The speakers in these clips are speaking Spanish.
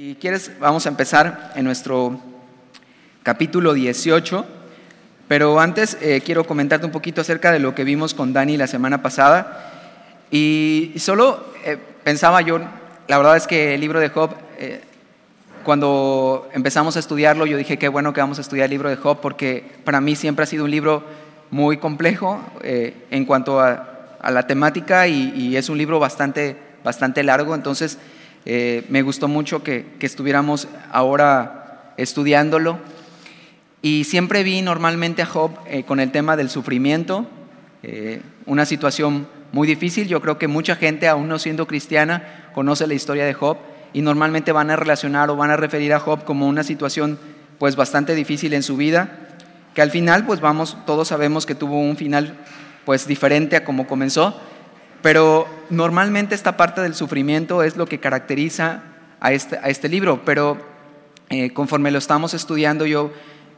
Si quieres, vamos a empezar en nuestro capítulo 18, pero antes eh, quiero comentarte un poquito acerca de lo que vimos con Dani la semana pasada. Y solo eh, pensaba yo, la verdad es que el libro de Job, eh, cuando empezamos a estudiarlo, yo dije qué bueno que vamos a estudiar el libro de Job, porque para mí siempre ha sido un libro muy complejo en cuanto a, la temática y, y, es un libro bastante, bastante largo, entonces eh, me gustó mucho que, estuviéramos ahora estudiándolo. Y siempre vi normalmente a Job eh, con el tema del sufrimiento, eh, una situación muy difícil. Yo creo que mucha gente, aún no siendo cristiana, conoce la historia de Job y normalmente van a relacionar o van a referir a Job como una situación pues bastante difícil en su vida, que al final pues vamos, todos sabemos que tuvo un final pues diferente a como comenzó, pero normalmente esta parte del sufrimiento es lo que caracteriza a este, este libro, pero eh, conforme lo estamos estudiando yo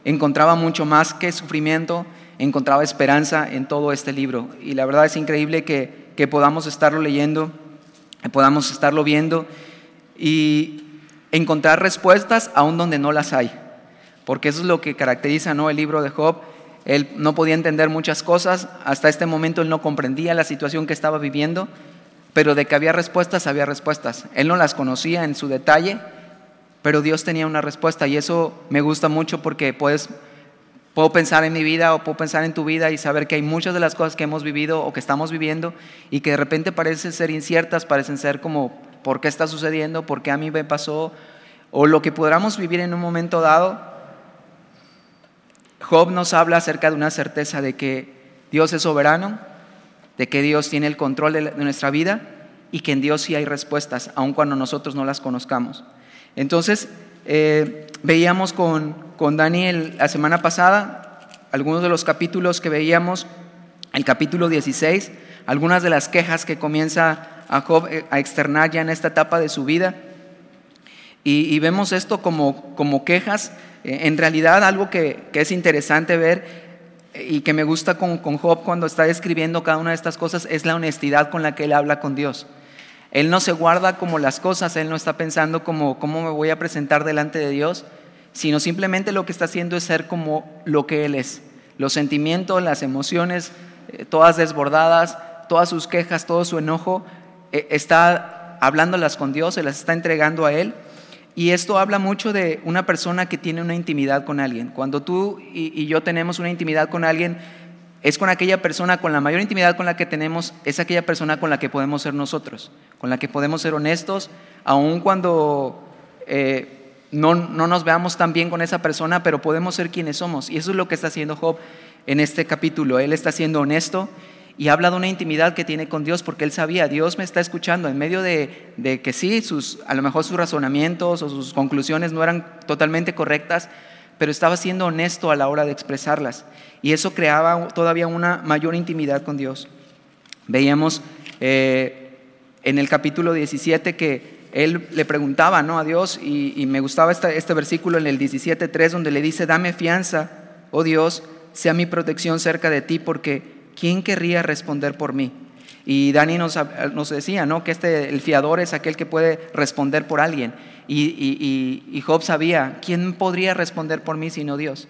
encontraba mucho más que sufrimiento, encontraba esperanza en todo este libro. Y la verdad es increíble que, que podamos estarlo leyendo, podamos estarlo viendo y encontrar respuestas aún donde no las hay. Porque eso es lo que caracteriza ¿no? el libro de Job, él no podía entender muchas cosas, hasta este momento él no comprendía la situación que estaba viviendo, pero de que había respuestas, había respuestas. Él no las conocía en su detalle, pero Dios tenía una respuesta y eso me gusta mucho porque puedes, puedo pensar en mi vida o puedo pensar en tu vida y saber que hay muchas de las cosas que hemos vivido o que estamos viviendo y que de repente parecen ser inciertas, parecen ser como, ¿por qué está sucediendo? ¿Por qué a mí me pasó? O lo que podamos vivir en un momento dado, Job nos habla acerca de una certeza de que Dios es soberano, de que Dios tiene el control de nuestra vida y que en Dios sí hay respuestas, aun cuando nosotros no las conozcamos. Entonces, eh, veíamos con, con Daniel la semana pasada algunos de los capítulos que veíamos, el capítulo 16, algunas de las quejas que comienza a Job eh, a externar ya en esta etapa de su vida. Y, vemos esto como, como quejas eh, en realidad algo que, es interesante ver y que me gusta con, Job cuando está describiendo cada una de estas cosas es la honestidad con la que él habla con Dios. Él no se guarda como las cosas, él no está pensando como cómo me voy a presentar delante de Dios, sino simplemente lo que está haciendo es ser como lo que él es. Los sentimientos, las emociones, eh, todas desbordadas, todas sus quejas, todo su enojo, eh, está hablándolas con Dios, se las está entregando a él y esto habla mucho de una persona que tiene una intimidad con alguien. Cuando tú y, yo tenemos una intimidad con alguien, es con aquella persona, con la mayor intimidad con la que tenemos, es aquella persona con la que podemos ser nosotros, con la que podemos ser honestos, aun cuando eh, no, no nos veamos tan bien con esa persona, pero podemos ser quienes somos. Y eso es lo que está haciendo Job en este capítulo. Él está siendo honesto y habla de una intimidad que tiene con Dios porque él sabía, Dios me está escuchando en medio de, que sí, sus, a lo mejor sus razonamientos o sus conclusiones no eran totalmente correctas, pero estaba siendo honesto a la hora de expresarlas. Y eso creaba todavía una mayor intimidad con Dios. Veíamos eh, en el capítulo 17 que él le preguntaba ¿no? a Dios y, me gustaba este, este versículo en el 17.3 donde le dice, dame fianza, oh Dios, sea mi protección cerca de ti porque ¿quién querría responder por mí? Y Dani nos, decía, ¿no? Que este, el fiador es aquel que puede responder por alguien. Y, Job sabía, ¿quién podría responder por mí sino Dios?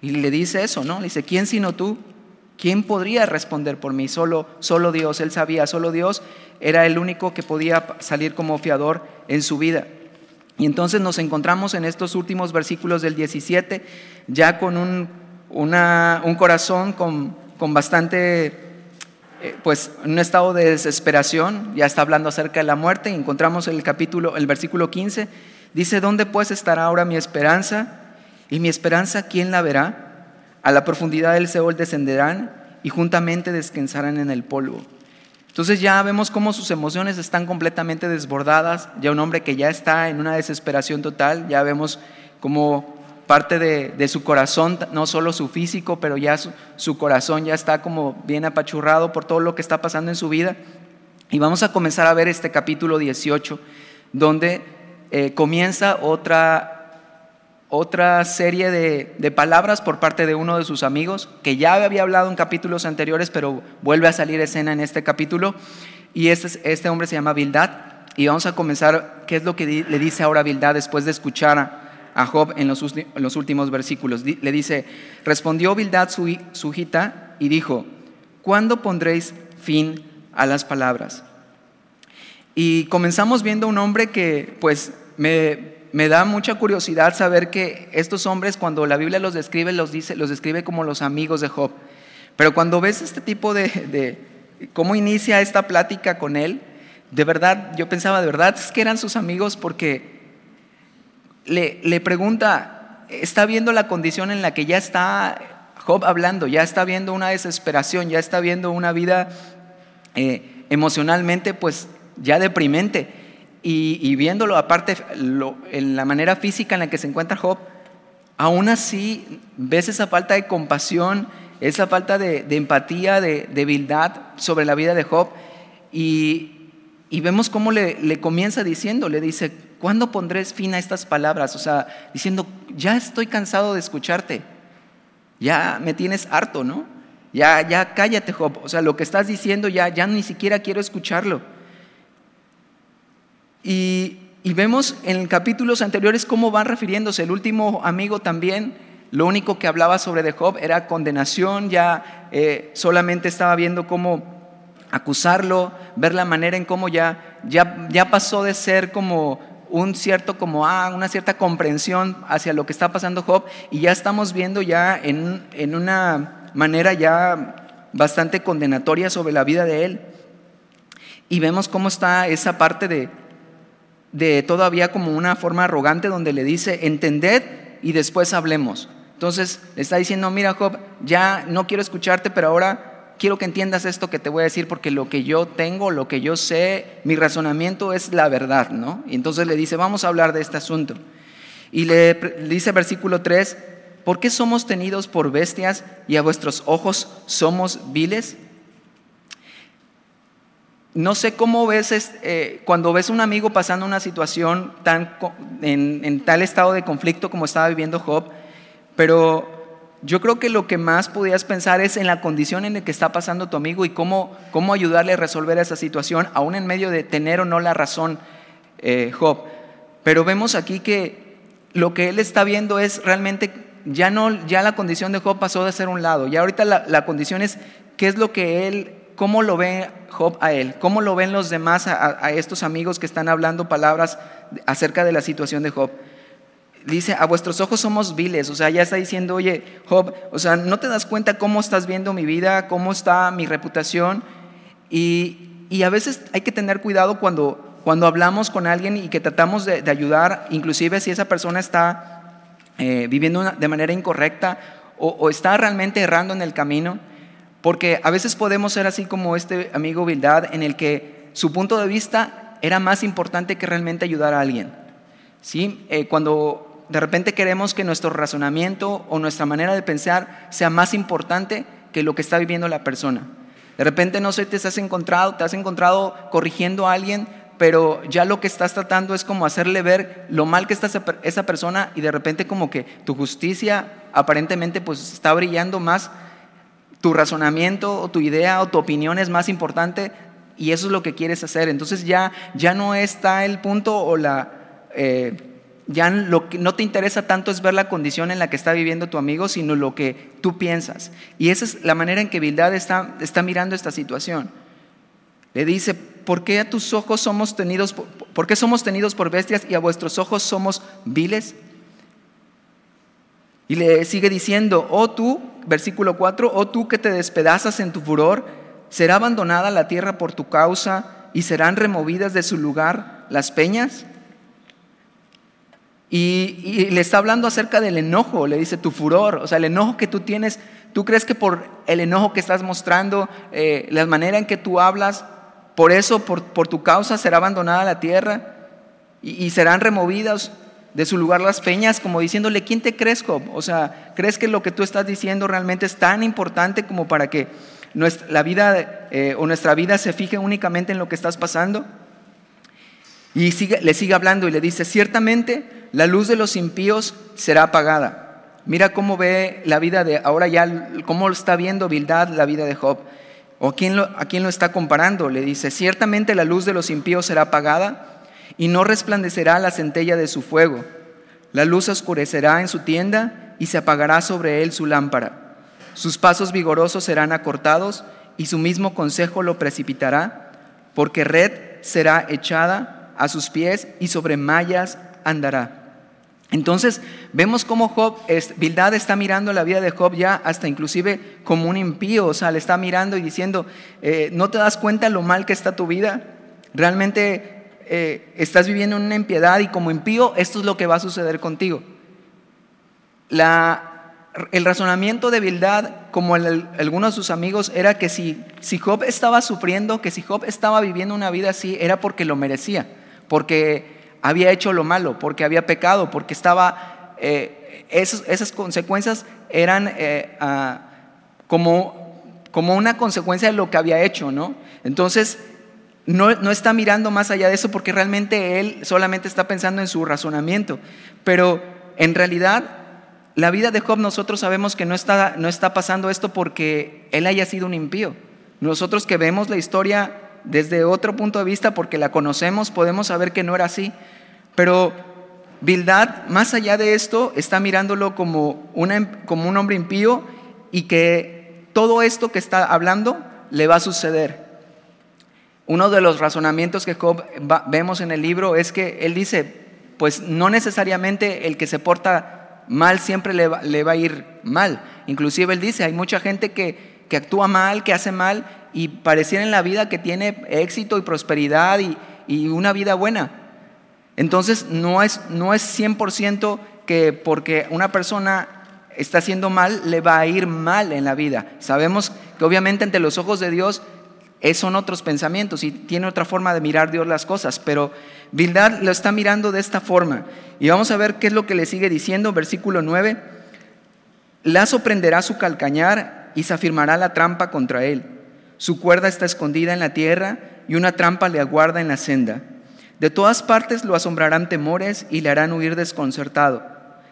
Y le dice eso, ¿no? Le dice, ¿quién sino tú? ¿Quién podría responder por mí? Solo, solo Dios. Él sabía, solo Dios era el único que podía salir como fiador en su vida. Y entonces nos encontramos en estos últimos versículos del 17, ya con un, un corazón con con bastante, eh, pues, un estado de desesperación, ya está hablando acerca de la muerte, encontramos el capítulo, el versículo 15, dice, ¿dónde pues estará ahora mi esperanza? Y mi esperanza, ¿quién la verá? A la profundidad del Seol descenderán y juntamente descansarán en el polvo. Entonces ya vemos cómo sus emociones están completamente desbordadas, ya un hombre que ya está en una desesperación total, ya vemos cómo parte de, su corazón, no solo su físico, pero ya su, corazón ya está como bien apachurrado por todo lo que está pasando en su vida. Y vamos a comenzar a ver este capítulo 18, donde eh, comienza otra, otra serie de, palabras por parte de uno de sus amigos, que ya había hablado en capítulos anteriores, pero vuelve a salir escena en este capítulo. Y este, este hombre se llama Bildad. y vamos a comenzar, ¿qué es lo que le dice ahora Bildad después de escuchar a, Job en los, últimos versículos? Le dice, respondió Bildad su, su hijita y dijo, ¿cuándo pondréis fin a las palabras? Y comenzamos viendo un hombre que pues me, me da mucha curiosidad saber que estos hombres cuando la Biblia los describe, los, dice, los describe como los amigos de Job. Pero cuando ves este tipo de, de cómo inicia esta plática con él, de verdad, yo pensaba, de verdad es que eran sus amigos porque le, pregunta, está viendo la condición en la que ya está Job hablando, ya está viendo una desesperación, ya está viendo una vida eh, emocionalmente pues ya deprimente. Y, viéndolo aparte en la manera física en la que se encuentra Job, aún así ves esa falta de compasión, esa falta de, empatía, de debilidad sobre la vida de Job. Y, vemos cómo le, le, comienza diciendo, le dice, ¿cuándo pondré fin a estas palabras? O sea, diciendo, ya estoy cansado de escucharte, ya me tienes harto, ¿no? Ya, ya cállate, Job. O sea, lo que estás diciendo ya, ya ni siquiera quiero escucharlo. Y, vemos en capítulos anteriores cómo van refiriéndose. El último amigo también, lo único que hablaba sobre Job era condenación, ya eh, solamente estaba viendo cómo acusarlo, ver la manera en cómo ya, ya, ya pasó de ser como un cierto, como ah, una cierta comprensión hacia lo que está pasando Job y ya estamos viendo ya en, en una manera ya bastante condenatoria sobre la vida de él. Y vemos cómo está esa parte de, de todavía como una forma arrogante donde le dice, entended y después hablemos. Entonces le está diciendo, mira Job, ya no quiero escucharte, pero ahora quiero que entiendas esto que te voy a decir porque lo que yo tengo, lo que yo sé, mi razonamiento es la verdad, ¿no? Y entonces le dice, vamos a hablar de este asunto. Y le dice versículo 3, ¿por qué somos tenidos por bestias y a vuestros ojos somos viles? No sé cómo ves eh, cuando ves a un amigo pasando una situación tan, en, tal estado de conflicto como estaba viviendo Job, pero yo creo que lo que más podías pensar es en la condición en la que está pasando tu amigo y cómo, cómo ayudarle a resolver esa situación, aún en medio de tener o no la razón eh, Job. Pero vemos aquí que lo que él está viendo es realmente, ya, no, ya la condición de Job pasó de ser un lado, ya ahorita la, la condición es qué es lo que él ¿Cómo lo ve Job a él? ¿Cómo lo ven los demás a, estos amigos que están hablando palabras acerca de la situación de Job? Dice, a vuestros ojos somos viles, o sea, ya está diciendo, oye, Job, o sea, ¿no te das cuenta cómo estás viendo mi vida, cómo está mi reputación? Y, a veces hay que tener cuidado cuando, cuando hablamos con alguien y que tratamos de, ayudar, inclusive si esa persona está eh, viviendo de manera incorrecta o, o está realmente errando en el camino porque a veces podemos ser así como este amigo Bildad, en el que su punto de vista era más importante que realmente ayudar a alguien. ¿Sí? Eh, cuando de repente queremos que nuestro razonamiento o nuestra manera de pensar sea más importante que lo que está viviendo la persona. De repente no sé, te has encontrado, te has encontrado corrigiendo a alguien, pero ya lo que estás tratando es como hacerle ver lo mal que está esa persona y de repente como que tu justicia aparentemente pues está brillando más tu razonamiento o tu idea o tu opinión es más importante y eso es lo que quieres hacer. Entonces ya, ya no está el punto o la... Eh, ya lo que no te interesa tanto es ver la condición en la que está viviendo tu amigo, sino lo que tú piensas. Y esa es la manera en que Bildad está, mirando esta situación. Le dice, ¿por qué a tus ojos somos tenidos, por qué somos tenidos por bestias y a vuestros ojos somos viles? Y le sigue diciendo, oh tú, versículo 4, oh tú que te despedazas en tu furor, será abandonada la tierra por tu causa y serán removidas de su lugar las peñas. Y, le está hablando acerca del enojo, le dice tu furor, o sea, el enojo que tú tienes, tú crees que por el enojo que estás mostrando, eh, la manera en que tú hablas, por eso, por, tu causa será abandonada la tierra y, serán removidas de su lugar las peñas, como diciéndole, ¿quién te crees, Job? O sea, ¿crees que lo que tú estás diciendo realmente es tan importante como para que nuestra, la vida eh, o nuestra vida se fije únicamente en lo que estás pasando? Y sigue, le sigue hablando y le dice, ciertamente la luz de los impíos será apagada. Mira cómo ve la vida de, ahora ya, cómo está viendo Bildad la vida de Job. ¿O a quién, lo, a quién lo está comparando? Le dice, ciertamente la luz de los impíos será apagada y no resplandecerá la centella de su fuego. La luz oscurecerá en su tienda y se apagará sobre él su lámpara. Sus pasos vigorosos serán acortados y su mismo consejo lo precipitará, porque red será echada a sus pies y sobre mallas andará. Entonces vemos cómo Job, Bildad está mirando la vida de Job ya hasta inclusive como un impío, o sea, le está mirando y diciendo, eh, ¿no te das cuenta lo mal que está tu vida? Realmente eh, estás viviendo una impiedad y como impío esto es lo que va a suceder contigo. el razonamiento de Bildad, como algunos de sus amigos, era que si, si Job estaba sufriendo, que si Job estaba viviendo una vida así, era porque lo merecía, porque había hecho lo malo, porque había pecado, porque estaba, eh, esas, consecuencias eran eh, ah, como, como una consecuencia de lo que había hecho, ¿no? Entonces, no, no, está mirando más allá de eso porque realmente él solamente está pensando en su razonamiento. Pero en realidad, la vida de Job nosotros sabemos que no está, no está pasando esto porque él haya sido un impío. Nosotros que vemos la historia desde otro punto de vista, porque la conocemos, podemos saber que no era así. Pero Bildad, más allá de esto, está mirándolo como, como un hombre impío y que todo esto que está hablando le va a suceder. Uno de los razonamientos que vemos en el libro es que él dice, pues no necesariamente el que se porta mal siempre le va, le va a ir mal. Inclusive él dice, hay mucha gente que, que actúa mal, que hace mal y pareciera en la vida que tiene éxito y prosperidad y, y una vida buena. Entonces no es, no es 100% que porque una persona está haciendo mal le va a ir mal en la vida. Sabemos que obviamente ante los ojos de Dios son otros pensamientos y tiene otra forma de mirar Dios las cosas, pero Bildad lo está mirando de esta forma. Y vamos a ver qué es lo que le sigue diciendo, versículo 9. Lazo prenderá su calcañar y se afirmará la trampa contra él. Su cuerda está escondida en la tierra y una trampa le aguarda en la senda. De todas partes lo asombrarán temores y le harán huir desconcertado.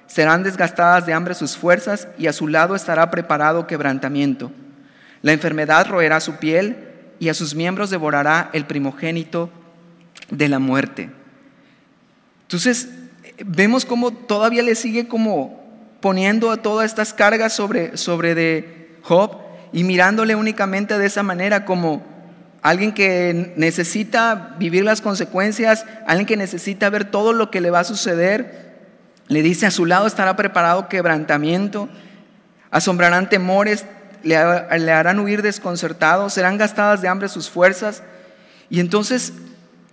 Serán desgastadas de hambre sus fuerzas y a su lado estará preparado quebrantamiento. La enfermedad roerá su piel y a sus miembros devorará el primogénito de la muerte. Entonces, vemos cómo todavía le sigue como poniendo todas estas cargas sobre, sobre de Job y mirándole únicamente de esa manera como alguien que necesita vivir las consecuencias, alguien que necesita ver todo lo que le va a suceder. Le dice, a su lado estará preparado quebrantamiento, asombrarán temores, le, harán huir desconcertados, serán gastadas de hambre sus fuerzas. Y entonces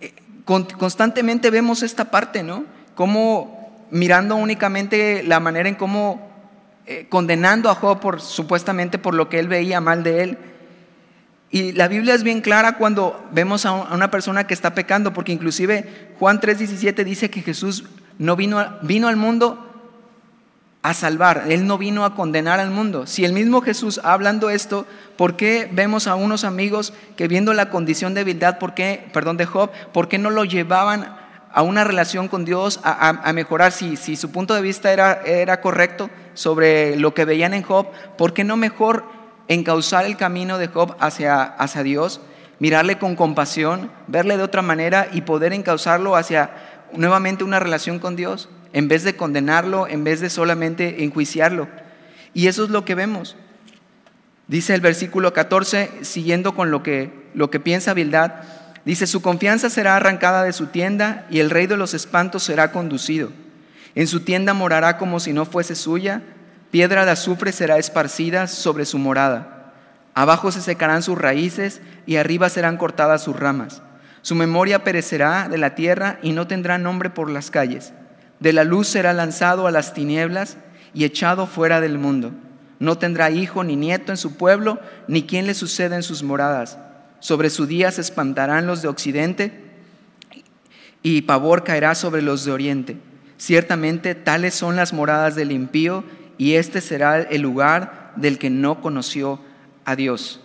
eh, constantemente vemos esta parte, ¿no? Como mirando únicamente la manera en cómo eh, condenando a Job por supuestamente por lo que él veía mal de él, y la Biblia es bien clara cuando vemos a una persona que está pecando, porque inclusive Juan 3:17 dice que Jesús no vino, vino al mundo a salvar, Él no vino a condenar al mundo. Si el mismo Jesús hablando esto, ¿por qué vemos a unos amigos que viendo la condición de debilidad, ¿por qué, perdón, de Job, ¿por qué no lo llevaban a una relación con Dios, a, mejorar? Si, si, su punto de vista era, era correcto sobre lo que veían en Job, ¿por qué no mejor encauzar el camino de Job hacia, hacia Dios, mirarle con compasión, verle de otra manera y poder encauzarlo hacia nuevamente una relación con Dios, en vez de condenarlo, en vez de solamente enjuiciarlo. Y eso es lo que vemos. Dice el versículo 14, siguiendo con lo que, lo que piensa Bildad, dice, su confianza será arrancada de su tienda y el rey de los espantos será conducido. En su tienda morará como si no fuese suya, Piedra de azufre será esparcida sobre su morada. Abajo se secarán sus raíces y arriba serán cortadas sus ramas. Su memoria perecerá de la tierra y no tendrá nombre por las calles. De la luz será lanzado a las tinieblas y echado fuera del mundo. No tendrá hijo ni nieto en su pueblo, ni quien le suceda en sus moradas. Sobre su día se espantarán los de occidente y pavor caerá sobre los de oriente. Ciertamente tales son las moradas del impío y este será el lugar del que no conoció a Dios.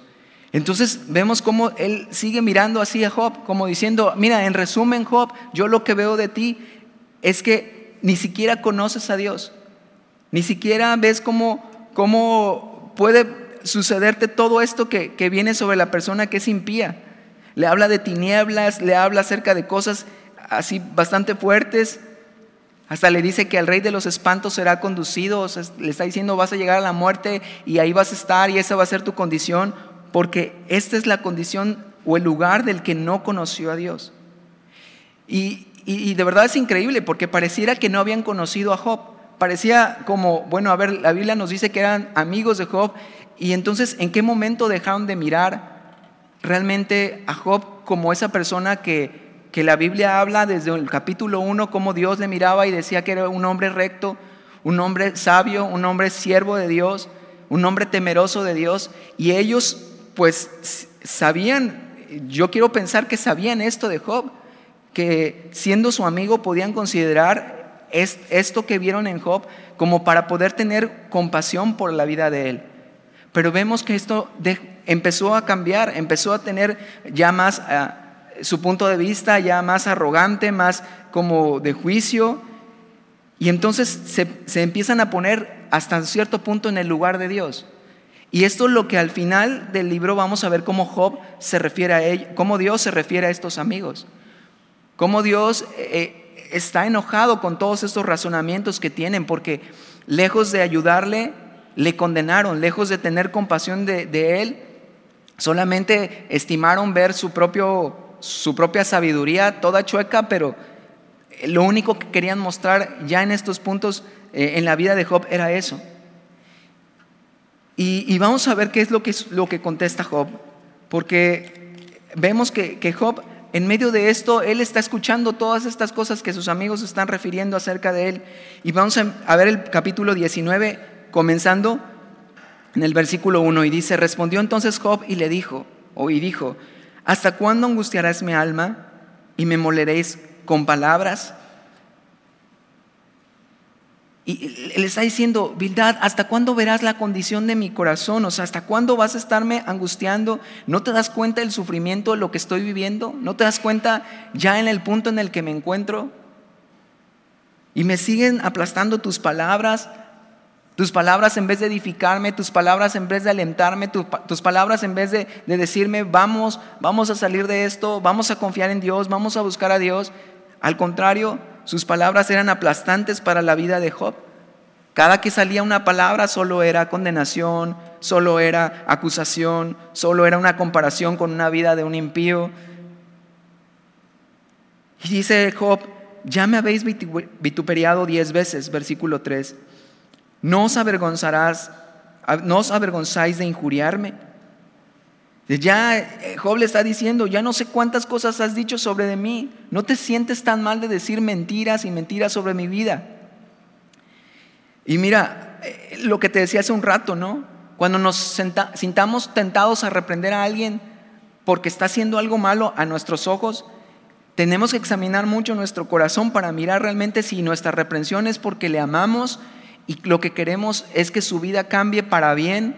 Entonces vemos cómo él sigue mirando así a Job, como diciendo, mira, en resumen Job, yo lo que veo de ti es que ni siquiera conoces a Dios, ni siquiera ves cómo, cómo puede sucederte todo esto que, que viene sobre la persona que es impía. Le habla de tinieblas, le habla acerca de cosas así bastante fuertes. Hasta le dice que al rey de los espantos será conducido, le está diciendo vas a llegar a la muerte y ahí vas a estar y esa va a ser tu condición, porque esta es la condición o el lugar del que no conoció a Dios. Y, y de verdad es increíble porque pareciera que no habían conocido a Job. Parecía como, bueno, a ver, la Biblia nos dice que eran amigos de Job y entonces ¿en qué momento dejaron de mirar realmente a Job como esa persona que que la Biblia habla desde el capítulo 1 cómo Dios le miraba y decía que era un hombre recto, un hombre sabio, un hombre siervo de Dios, un hombre temeroso de Dios. Y ellos pues sabían, yo quiero pensar que sabían esto de Job, que siendo su amigo podían considerar esto que vieron en Job como para poder tener compasión por la vida de él. Pero vemos que esto empezó a cambiar, empezó a tener ya más... Ah, su punto de vista ya más arrogante, más como de juicio, y entonces se, empiezan a poner hasta cierto punto en el lugar de Dios. Y esto es lo que al final del libro vamos a ver cómo Job se refiere a ellos, cómo Dios se refiere a estos amigos, cómo Dios eh, está enojado con todos estos razonamientos que tienen, porque lejos de ayudarle, le condenaron, lejos de tener compasión de, él, solamente estimaron ver su propio su propia sabiduría toda chueca, pero lo único que querían mostrar ya en estos puntos eh, en la vida de Job era eso. Y, vamos a ver qué es lo que, lo que contesta Job, porque vemos que, que Job, en medio de esto, él está escuchando todas estas cosas que sus amigos están refiriendo acerca de él. Y vamos a, ver el capítulo 19, comenzando en el versículo 1, y dice, respondió entonces Job y le dijo, o y dijo, ¿Hasta cuándo angustiarás mi alma y me moleréis con palabras? Y le está diciendo, Bildad, ¿hasta cuándo verás la condición de mi corazón? O sea, ¿hasta cuándo vas a estarme angustiando? ¿No te das cuenta del sufrimiento de lo que estoy viviendo? ¿No te das cuenta ya en el punto en el que me encuentro? Y me siguen aplastando tus palabras, tus palabras en vez de edificarme, tus palabras en vez de alentarme, tus palabras en vez de, decirme, vamos, vamos a salir de esto, vamos a confiar en Dios, vamos a buscar a Dios. Al contrario, sus palabras eran aplastantes para la vida de Job. Cada que salía una palabra solo era condenación, solo era acusación, solo era una comparación con una vida de un impío. Y dice Job, ya me habéis vituperiado diez veces, versículo 3 no os avergonzarás, no os avergonzáis de injuriarme. Ya eh, Job le está diciendo, ya no sé cuántas cosas has dicho sobre de mí. No te sientes tan mal de decir mentiras y mentiras sobre mi vida. Y mira, eh, lo que te decía hace un rato, ¿no? Cuando nos sintamos tentados a reprender a alguien porque está haciendo algo malo a nuestros ojos, tenemos que examinar mucho nuestro corazón para mirar realmente si nuestra reprensión es porque le amamos y lo que queremos es que su vida cambie para bien,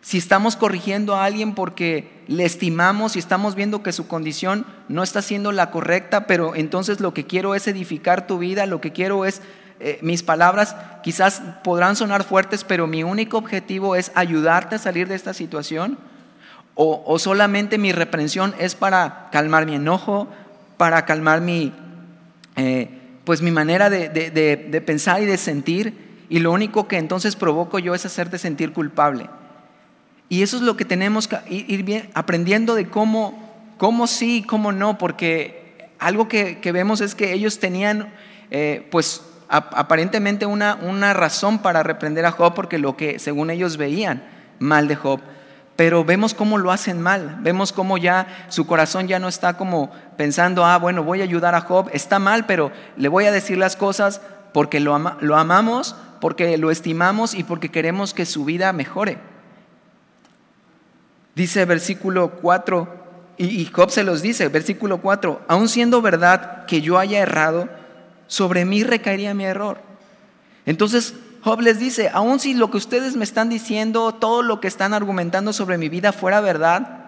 si estamos corrigiendo a alguien porque le estimamos y estamos viendo que su condición no está siendo la correcta, pero entonces lo que quiero es edificar tu vida, lo que quiero es, eh, mis palabras quizás podrán sonar fuertes, pero mi único objetivo es ayudarte a salir de esta situación, o, solamente mi reprensión es para calmar mi enojo, para calmar mi... Eh, pues mi manera de, pensar y de sentir, y lo único que entonces provoco yo es hacerte sentir culpable. Y eso es lo que tenemos que ir aprendiendo de cómo, cómo sí y cómo no, porque algo que, vemos es que ellos tenían, eh, pues aparentemente una, una razón para reprender a Job, porque lo que según ellos veían mal de Job pero vemos cómo lo hacen mal, vemos cómo ya su corazón ya no está como pensando, ah, bueno, voy a ayudar a Job, está mal, pero le voy a decir las cosas porque lo, amamos, porque lo estimamos y porque queremos que su vida mejore. Dice versículo 4, y Job se los dice, versículo 4, aun siendo verdad que yo haya errado, sobre mí recaería mi error. Entonces Job les dice, aun si lo que ustedes me están diciendo, todo lo que están argumentando sobre mi vida fuera verdad,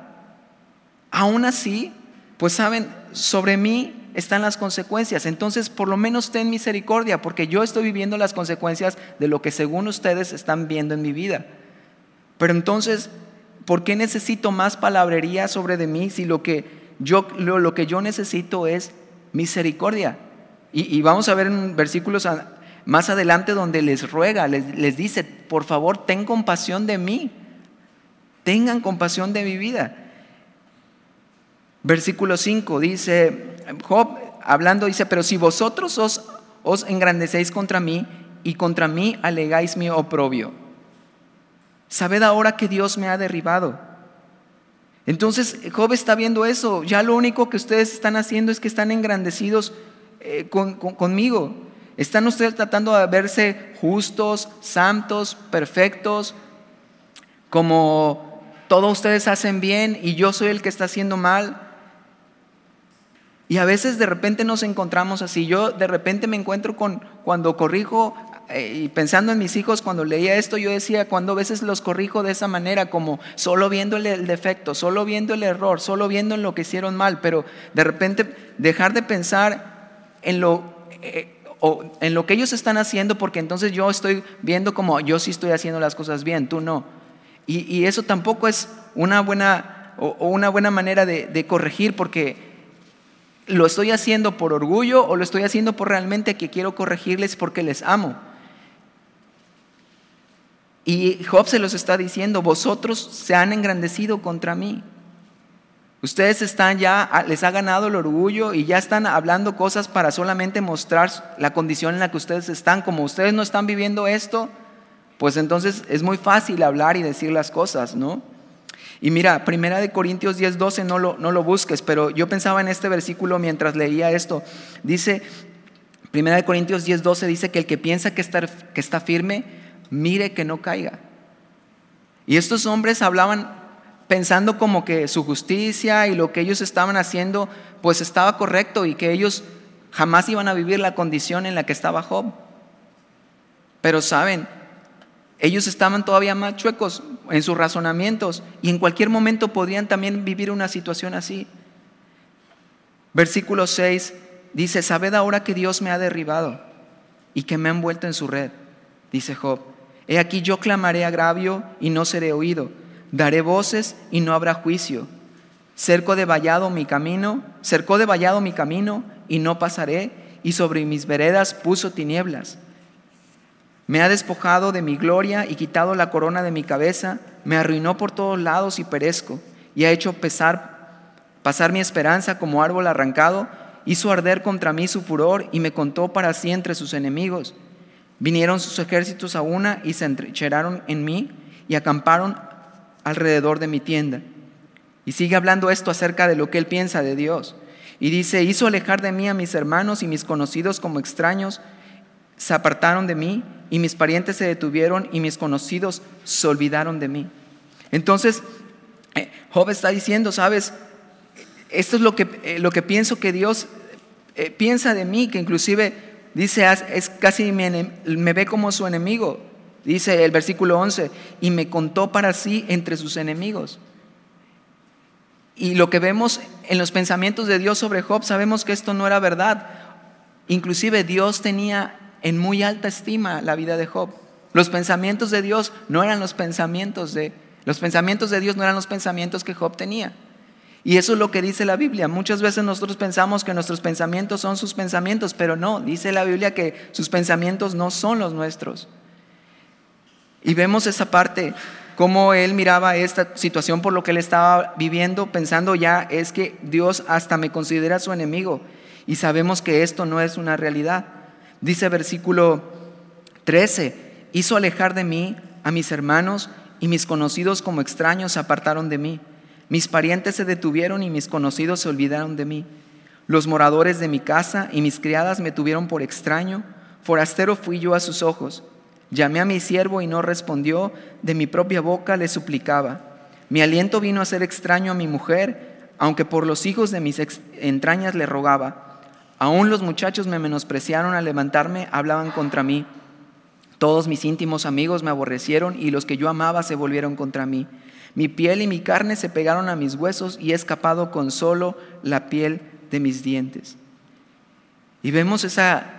aún así, pues saben, sobre mí están las consecuencias. Entonces, por lo menos ten misericordia, porque yo estoy viviendo las consecuencias de lo que según ustedes están viendo en mi vida. Pero entonces, ¿por qué necesito más palabrería sobre de mí si lo que yo, lo, que yo necesito es misericordia? Y, vamos a ver en versículos más adelante donde les ruega, les, les dice, por favor, ten compasión de mí, tengan compasión de mi vida. Versículo 5 dice, Job hablando dice, pero si vosotros os, os engrandecéis contra mí y contra mí alegáis mi oprobio, sabed ahora que Dios me ha derribado. Entonces Job está viendo eso, ya lo único que ustedes están haciendo es que están engrandecidos eh, conmigo. Están ustedes tratando de verse justos, santos, perfectos, como todos ustedes hacen bien y yo soy el que está haciendo mal. Y a veces de repente nos encontramos así. Yo de repente me encuentro con cuando corrijo eh, y pensando en mis hijos, cuando leía esto, yo decía, cuando a veces los corrijo de esa manera, como solo viéndole el defecto, solo viendo el error, solo viendo en lo que hicieron mal, pero de repente dejar de pensar en lo, eh, en lo que ellos están haciendo, porque entonces yo estoy viendo como yo sí estoy haciendo las cosas bien, tú no. Y, eso tampoco es una buena, o, una buena manera de corregir, porque ¿Lo estoy haciendo por orgullo o lo estoy haciendo por realmente que quiero corregirles porque les amo? Y Job se los está diciendo, vosotros se han engrandecido contra mí. Ustedes están ya, les ha ganado el orgullo y ya están hablando cosas para solamente mostrar la condición en la que ustedes están. Como ustedes no están viviendo esto, pues entonces es muy fácil hablar y decir las cosas, ¿no? Y mira, Primera de Corintios 10, 12, no lo, no lo busques, pero yo pensaba en este versículo mientras leía esto. Dice, Primera de Corintios 10, 12 dice que el que piensa que que está firme, mire que no caiga. Y estos hombres hablaban pensando como que su justicia y lo que ellos estaban haciendo pues estaba correcto y que ellos jamás iban a vivir la condición en la que estaba Job. Pero saben, ellos estaban todavía más chuecos en sus razonamientos y en cualquier momento podrían también vivir una situación así. Versículo 6 dice, sabed ahora que Dios me ha derribado y que me ha envuelto en su red, dice Job. He aquí yo clamaré agravio y no seré oído, daré voces y no habrá juicio. Cerco de vallado mi camino, cercó de vallado mi camino y no pasaré, y sobre mis veredas puso tinieblas. Me ha despojado de mi gloria y quitado la corona de mi cabeza, me arruinó por todos lados y perezco, y ha hecho pasar mi esperanza como árbol arrancado, hizo arder contra mí su furor y me contó para sí entre sus enemigos. Vinieron sus ejércitos a una y se entrincheraron en mí y acamparon alrededor de mi tienda. Y sigue hablando esto acerca de lo que él piensa de Dios. Y dice, hizo alejar de mí a mis hermanos y mis conocidos como extraños, se apartaron de mí y mis parientes se detuvieron y mis conocidos se olvidaron de mí. Entonces, eh, Job está diciendo, sabes, esto es lo que, eh, lo que pienso que Dios eh, piensa de mí, que inclusive dice, es casi me ve como su enemigo. Dice el versículo 11, y me contó para sí entre sus enemigos. Y lo que vemos en los pensamientos de Dios sobre Job, sabemos que esto no era verdad. Inclusive Dios tenía en muy alta estima la vida de Job. Los pensamientos de Dios no eran los pensamientos de los pensamientos de Dios no eran los pensamientos que Job tenía. Y eso es lo que dice la Biblia. Muchas veces nosotros pensamos que nuestros pensamientos son sus pensamientos, pero no, dice la Biblia que sus pensamientos no son los nuestros. Y vemos esa parte, cómo él miraba esta situación por lo que él estaba viviendo, pensando ya es que Dios hasta me considera su enemigo. Y sabemos que esto no es una realidad. Dice versículo 13, hizo alejar de mí a mis hermanos y mis conocidos como extraños se apartaron de mí. Mis parientes se detuvieron y mis conocidos se olvidaron de mí. Los moradores de mi casa y mis criadas me tuvieron por extraño. Forastero fui yo a sus ojos. Llamé a mi siervo y no respondió. De mi propia boca le suplicaba. Mi aliento vino a ser extraño a mi mujer, aunque por los hijos de mis entrañas le rogaba. Aún los muchachos me menospreciaron al levantarme, hablaban contra mí. Todos mis íntimos amigos me aborrecieron y los que yo amaba se volvieron contra mí. Mi piel y mi carne se pegaron a mis huesos y he escapado con solo la piel de mis dientes. Y vemos esa,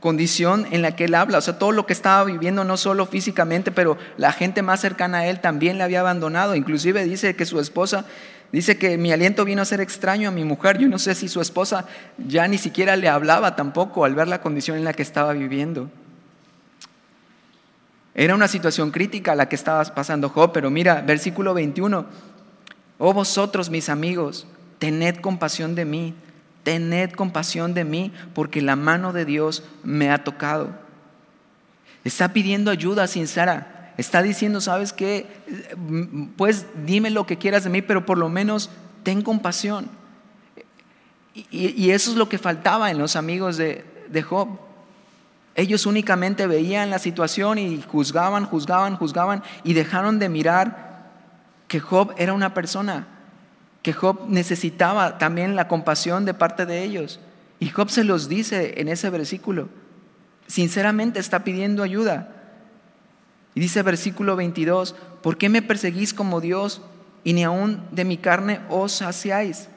condición en la que él habla, o sea, todo lo que estaba viviendo, no solo físicamente, pero la gente más cercana a él también le había abandonado. Inclusive dice que su esposa, dice que mi aliento vino a ser extraño a mi mujer. Yo no sé si su esposa ya ni siquiera le hablaba tampoco al ver la condición en la que estaba viviendo. Era una situación crítica la que estaba pasando Job, pero mira, versículo 21, oh vosotros mis amigos, tened compasión de mí tened compasión de mí porque la mano de Dios me ha tocado. Está pidiendo ayuda sincera. Está diciendo, ¿sabes qué? Pues dime lo que quieras de mí, pero por lo menos ten compasión. Y, eso es lo que faltaba en los amigos de, de Job. Ellos únicamente veían la situación y juzgaban, juzgaban, juzgaban y dejaron de mirar que Job era una persona que Job necesitaba también la compasión de parte de ellos. Y Job se los dice en ese versículo. Sinceramente está pidiendo ayuda. Y dice versículo 22, ¿por qué me perseguís como Dios y ni aun de mi carne os saciáis?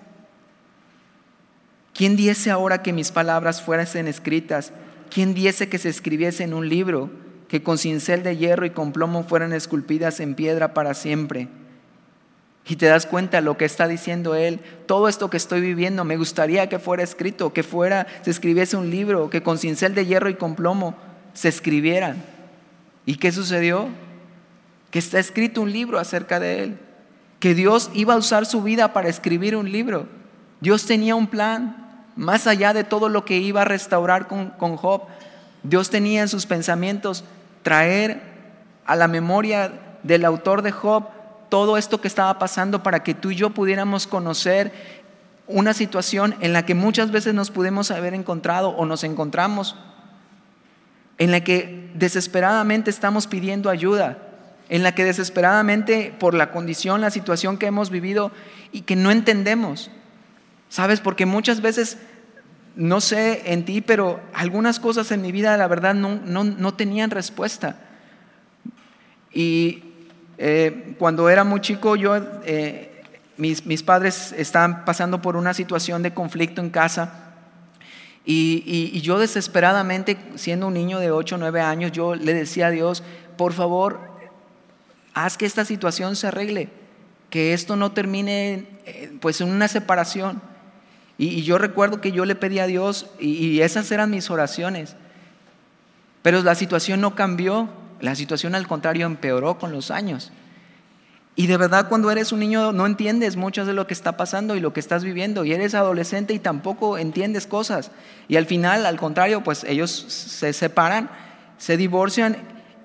¿Quién diese ahora que mis palabras fuesen escritas? ¿Quién diese que se escribiese en un libro, que con cincel de hierro y con plomo fueran esculpidas en piedra para siempre? Y te das cuenta lo que está diciendo él. Todo esto que estoy viviendo, me gustaría que fuera escrito, que fuera, se escribiese un libro, que con cincel de hierro y con plomo se escribieran. ¿Y qué sucedió? Que está escrito un libro acerca de él. Que Dios iba a usar su vida para escribir un libro. Dios tenía un plan, más allá de todo lo que iba a restaurar con, con Job. Dios tenía en sus pensamientos traer a la memoria del autor de Job todo esto que estaba pasando para que tú y yo pudiéramos conocer una situación en la que muchas veces nos pudimos haber encontrado o nos encontramos, en la que desesperadamente estamos pidiendo ayuda, en la que desesperadamente por la condición, la situación que hemos vivido y que no entendemos. ¿Sabes? Porque muchas veces, no sé en ti, pero algunas cosas en mi vida, la verdad, no, no, no tenían respuesta. Y eh, cuando era muy chico, yo, eh, mis, padres estaban pasando por una situación de conflicto en casa. Y, yo desesperadamente, siendo un niño de 8 o 9 años, yo le decía a Dios, por favor, haz que esta situación se arregle, que esto no termine eh, pues en una separación. Y, yo recuerdo que yo le pedí a Dios y esas eran mis oraciones. Pero la situación no cambió. La situación al contrario empeoró con los años. Y de verdad cuando eres un niño no entiendes mucho de lo que está pasando y lo que estás viviendo. Y eres adolescente y tampoco entiendes cosas. Y al final, al contrario, pues ellos se separan, se divorcian.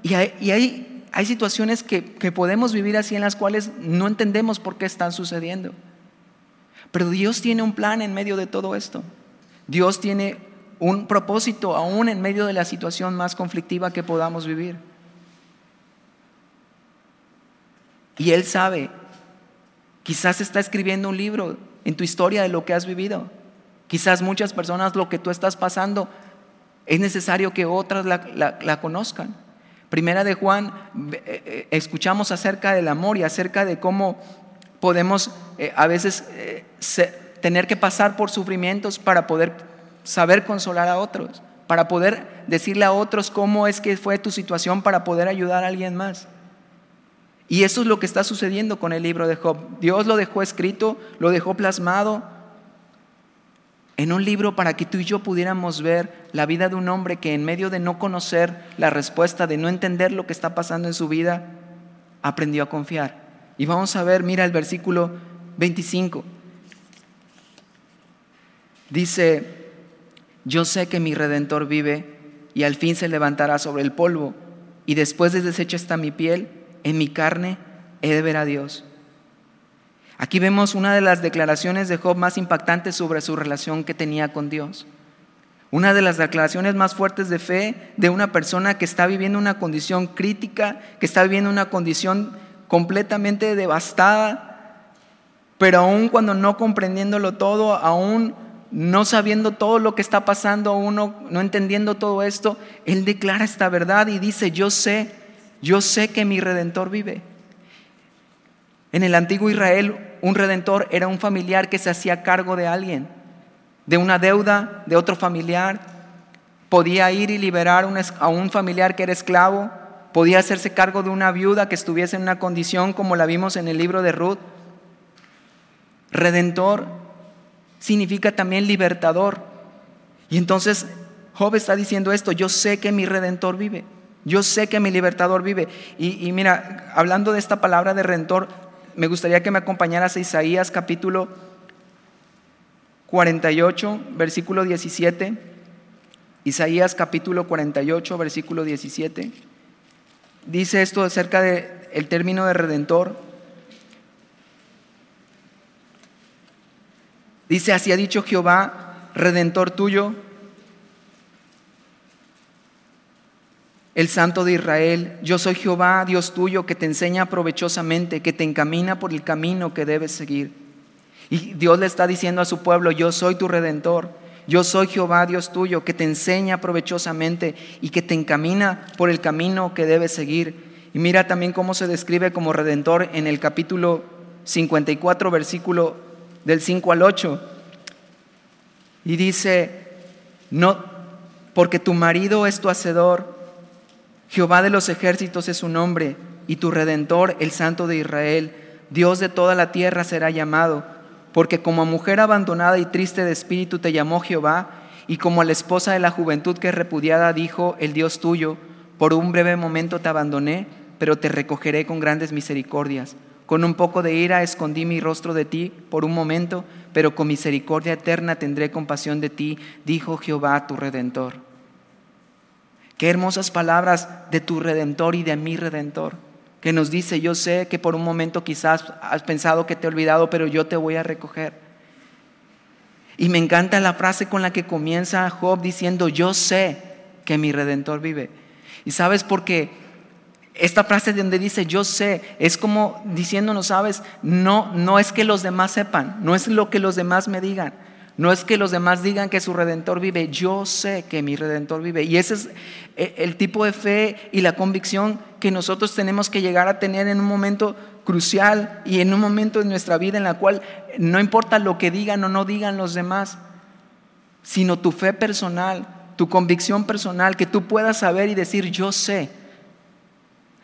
Y hay, hay, situaciones que, que podemos vivir así en las cuales no entendemos por qué están sucediendo. Pero Dios tiene un plan en medio de todo esto. Dios tiene un propósito aún en medio de la situación más conflictiva que podamos vivir. Y Él sabe, quizás está escribiendo un libro en tu historia de lo que has vivido. Quizás muchas personas lo que tú estás pasando es necesario que otras la, conozcan. Primera de Juan, eh, eh, escuchamos acerca del amor y acerca de cómo podemos eh, a veces tener que pasar por sufrimientos para poder saber consolar a otros, para poder decirle a otros cómo es que fue tu situación para poder ayudar a alguien más. Y eso es lo que está sucediendo con el libro de Job. Dios lo dejó escrito, lo dejó plasmado en un libro para que tú y yo pudiéramos ver la vida de un hombre que en medio de no conocer la respuesta, de no entender lo que está pasando en su vida, aprendió a confiar. Y vamos a ver, mira el versículo 25. Dice, yo sé que mi redentor vive y al fin se levantará sobre el polvo y después de deshecha está mi piel en mi carne he de ver a Dios. Aquí vemos una de las declaraciones de Job más impactantes sobre su relación que tenía con Dios. Una de las declaraciones más fuertes de fe de una persona que está viviendo una condición crítica, que está viviendo una condición completamente devastada, pero aún cuando no comprendiéndolo todo, aún no sabiendo todo lo que está pasando, uno no entendiendo todo esto, él declara esta verdad y dice, yo sé yo sé que mi redentor vive. En el antiguo Israel, un redentor era un familiar que se hacía cargo de alguien, de una deuda, de otro familiar. podía ir y liberar a un familiar que era esclavo, podía hacerse cargo de una viuda que estuviese en una condición como la vimos en el libro de Ruth. Redentor significa también libertador. Y entonces Job está diciendo esto, yo sé que mi redentor vive, yo sé que mi libertador vive. Y, mira, hablando de esta palabra de redentor, me gustaría que me acompañaras a Isaías capítulo 48, versículo 17. Isaías capítulo 48, versículo 17. Dice esto acerca del el término de redentor. Dice, así ha dicho Jehová, redentor tuyo, el Santo de Israel, yo soy Jehová, Dios tuyo, que te enseña provechosamente, que te encamina por el camino que debes seguir. Y Dios le está diciendo a su pueblo, yo soy tu redentor, yo soy Jehová, Dios tuyo, que te enseña provechosamente y que te encamina por el camino que debes seguir. Y mira también cómo se describe como redentor en el capítulo 54, versículo del 5 al 8. Y dice, no, porque tu marido es tu hacedor, Jehová de los ejércitos es su nombre, y tu redentor, el Santo de Israel, Dios de toda la tierra será llamado, porque como mujer abandonada y triste de espíritu te llamó Jehová, y como la esposa de la juventud que repudiada dijo el Dios tuyo, por un breve momento te abandoné, pero te recogeré con grandes misericordias. Con un poco de ira escondí mi rostro de ti por un momento, pero con misericordia eterna tendré compasión de ti, dijo Jehová tu redentor. Qué hermosas palabras de tu redentor y de mi redentor, que nos dice, yo sé que por un momento quizás has pensado que te he olvidado, pero yo te voy a recoger. Y me encanta la frase con la que comienza Job diciendo, yo sé que mi redentor vive. Y sabes por qué esta frase donde dice yo sé es como diciéndonos, sabes, no no es que los demás sepan, no es lo que los demás me digan. No es que los demás digan que su redentor vive, yo sé que mi redentor vive. Y ese es eh, el tipo de fe y la convicción que nosotros tenemos que llegar a tener en un momento crucial y en un momento de nuestra vida en la cual no importa lo que digan o no digan los demás, sino tu fe personal, tu convicción personal, que tú puedas saber y decir, yo sé.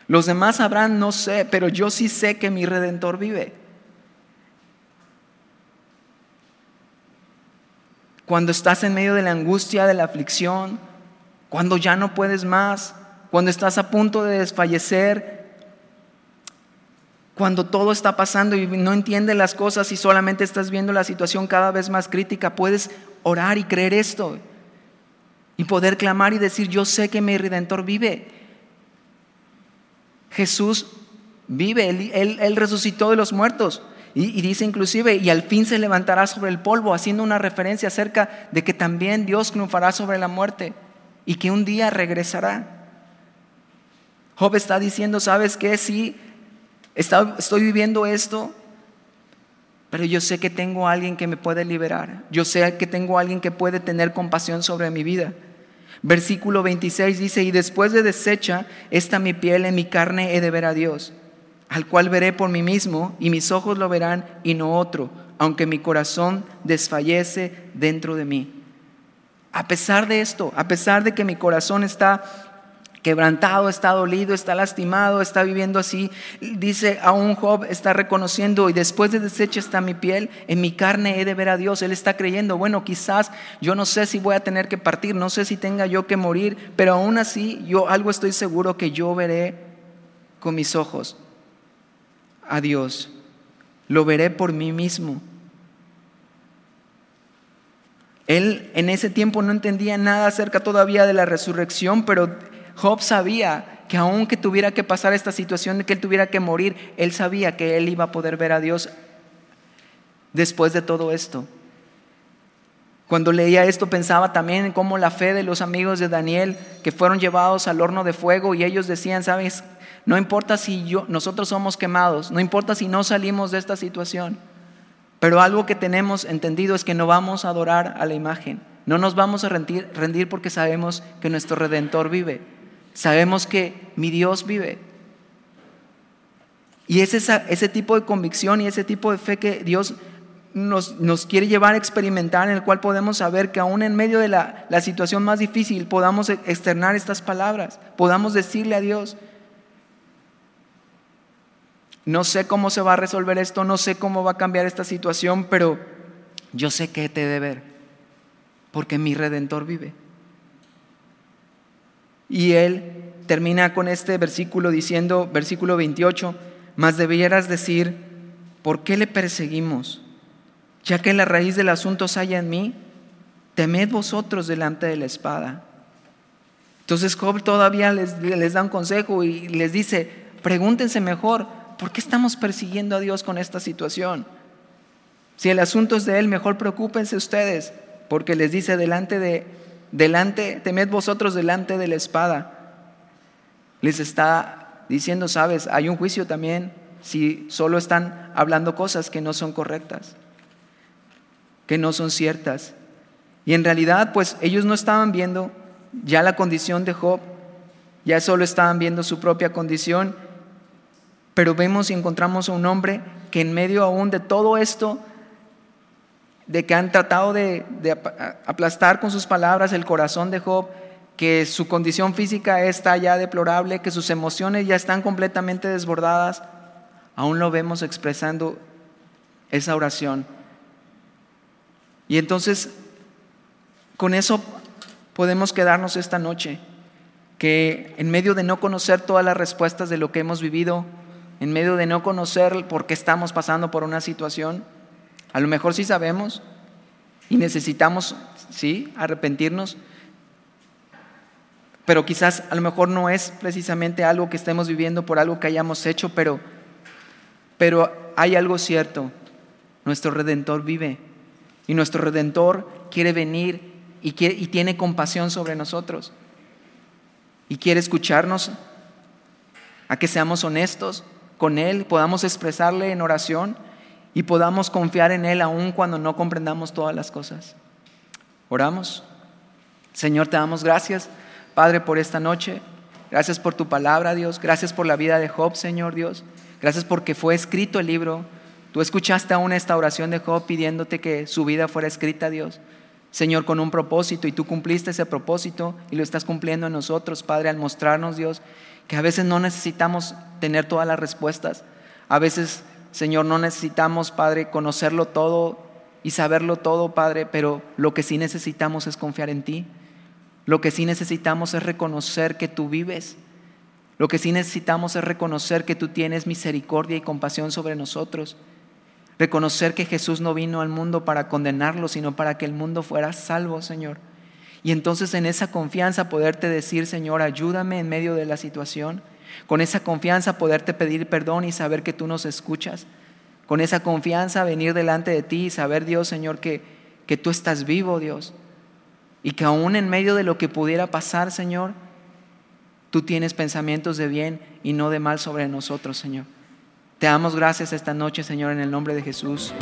Los demás sabrán, no sé, pero yo sí sé que mi redentor vive. Cuando estás en medio de la angustia, de la aflicción, cuando ya no puedes más, cuando estás a punto de desfallecer, cuando todo está pasando y no entiendes las cosas y solamente estás viendo la situación cada vez más crítica, puedes orar y creer esto y poder clamar y decir, yo sé que mi redentor vive. Jesús vive, él, él resucitó de los muertos. Y, dice inclusive, y al fin se levantará sobre el polvo, haciendo una referencia acerca de que también Dios triunfará sobre la muerte y que un día regresará. Job está diciendo, ¿sabes qué? Sí, estoy viviendo esto, pero yo sé que tengo a alguien que me puede liberar. Yo sé que tengo alguien que puede tener compasión sobre mi vida. Versículo 26 dice, y después de deshecha esta mi piel, en mi carne he de ver a Dios al cual veré por mí mismo, y mis ojos lo verán y no otro, aunque mi corazón desfallece dentro de mí. A pesar de esto, a pesar de que mi corazón está quebrantado, está dolido, está lastimado, está viviendo así, dice aún Job está reconociendo y después de deshecha está mi piel, en mi carne he de ver a Dios. Él está creyendo, bueno, quizás yo no sé si voy a tener que partir, no sé si tenga yo que morir, pero aún así yo algo estoy seguro que yo veré con mis ojos a Dios, lo veré por mí mismo. Él en ese tiempo no entendía nada acerca todavía de la resurrección, pero Job sabía que aunque tuviera que pasar esta situación de que él tuviera que morir, él sabía que él iba a poder ver a Dios después de todo esto. Cuando leía esto pensaba también en cómo la fe de los amigos de Daniel que fueron llevados al horno de fuego y ellos decían, ¿sabes? No importa si yo, nosotros somos quemados, no importa si no salimos de esta situación, pero algo que tenemos entendido es que no vamos a adorar a la imagen, no nos vamos a rendir, rendir porque sabemos que nuestro redentor vive, sabemos que mi Dios vive. Y es ese tipo de convicción y ese tipo de fe que Dios nos, nos, quiere llevar a experimentar, en el cual podemos saber que aún en medio de la, la situación más difícil podamos externar estas palabras, podamos decirle a Dios, no sé cómo se va a resolver esto, no sé cómo va a cambiar esta situación, pero yo sé que te de ver, porque mi redentor vive. Y él termina con este versículo diciendo, versículo 28, mas debieras decir, ¿por qué le perseguimos? Ya que la raíz del asunto se halla en mí, temed vosotros delante de la espada. Entonces Job todavía les, les da un consejo y les dice, pregúntense mejor, ¿por qué estamos persiguiendo a Dios con esta situación? Si el asunto es de Él, mejor preocúpense ustedes, porque les dice delante de, delante, temed vosotros delante de la espada. Les está diciendo, sabes, hay un juicio también si solo están hablando cosas que no son correctas, que no son ciertas. Y en realidad, pues ellos no estaban viendo ya la condición de Job, ya solo estaban viendo su propia condición pero vemos y encontramos a un hombre que en medio aún de todo esto, de que han tratado de, aplastar con sus palabras el corazón de Job, que su condición física está ya deplorable, que sus emociones ya están completamente desbordadas, aún lo vemos expresando esa oración. Y entonces, con eso podemos quedarnos esta noche, que en medio de no conocer todas las respuestas de lo que hemos vivido, en medio de no conocer por qué estamos pasando por una situación. A lo mejor sí sabemos y necesitamos, sí, arrepentirnos, pero quizás a lo mejor no es precisamente algo que estemos viviendo por algo que hayamos hecho, pero, pero hay algo cierto, nuestro Redentor vive y nuestro Redentor quiere venir y, y tiene compasión sobre nosotros y quiere escucharnos a que seamos honestos, con Él, podamos expresarle en oración y podamos confiar en Él aun cuando no comprendamos todas las cosas. Oramos. Señor, te damos gracias, Padre, por esta noche. Gracias por tu palabra, Dios. Gracias por la vida de Job, Señor Dios. Gracias porque fue escrito el libro. Tú escuchaste aún esta oración de Job pidiéndote que su vida fuera escrita, Dios. Señor, con un propósito y tú cumpliste ese propósito y lo estás cumpliendo en nosotros, Padre, al mostrarnos, Dios, que a veces no necesitamos tener todas las respuestas. A veces, Señor, no necesitamos, Padre, conocerlo todo y saberlo todo, Padre, pero lo que sí necesitamos es confiar en ti. Lo que sí necesitamos es reconocer que tú vives. Lo que sí necesitamos es reconocer que tú tienes misericordia y compasión sobre nosotros. Reconocer que Jesús no vino al mundo para condenarlo, sino para que el mundo fuera salvo, Señor. Y entonces en esa confianza poderte decir, Señor, ayúdame en medio de la situación. Con esa confianza poderte pedir perdón y saber que tú nos escuchas. Con esa confianza venir delante de ti y saber, Dios, Señor, que, que tú estás vivo, Dios. Y que aún en medio de lo que pudiera pasar, Señor, tú tienes pensamientos de bien y no de mal sobre nosotros, Señor. Te damos gracias esta noche, Señor, en el nombre de Jesús.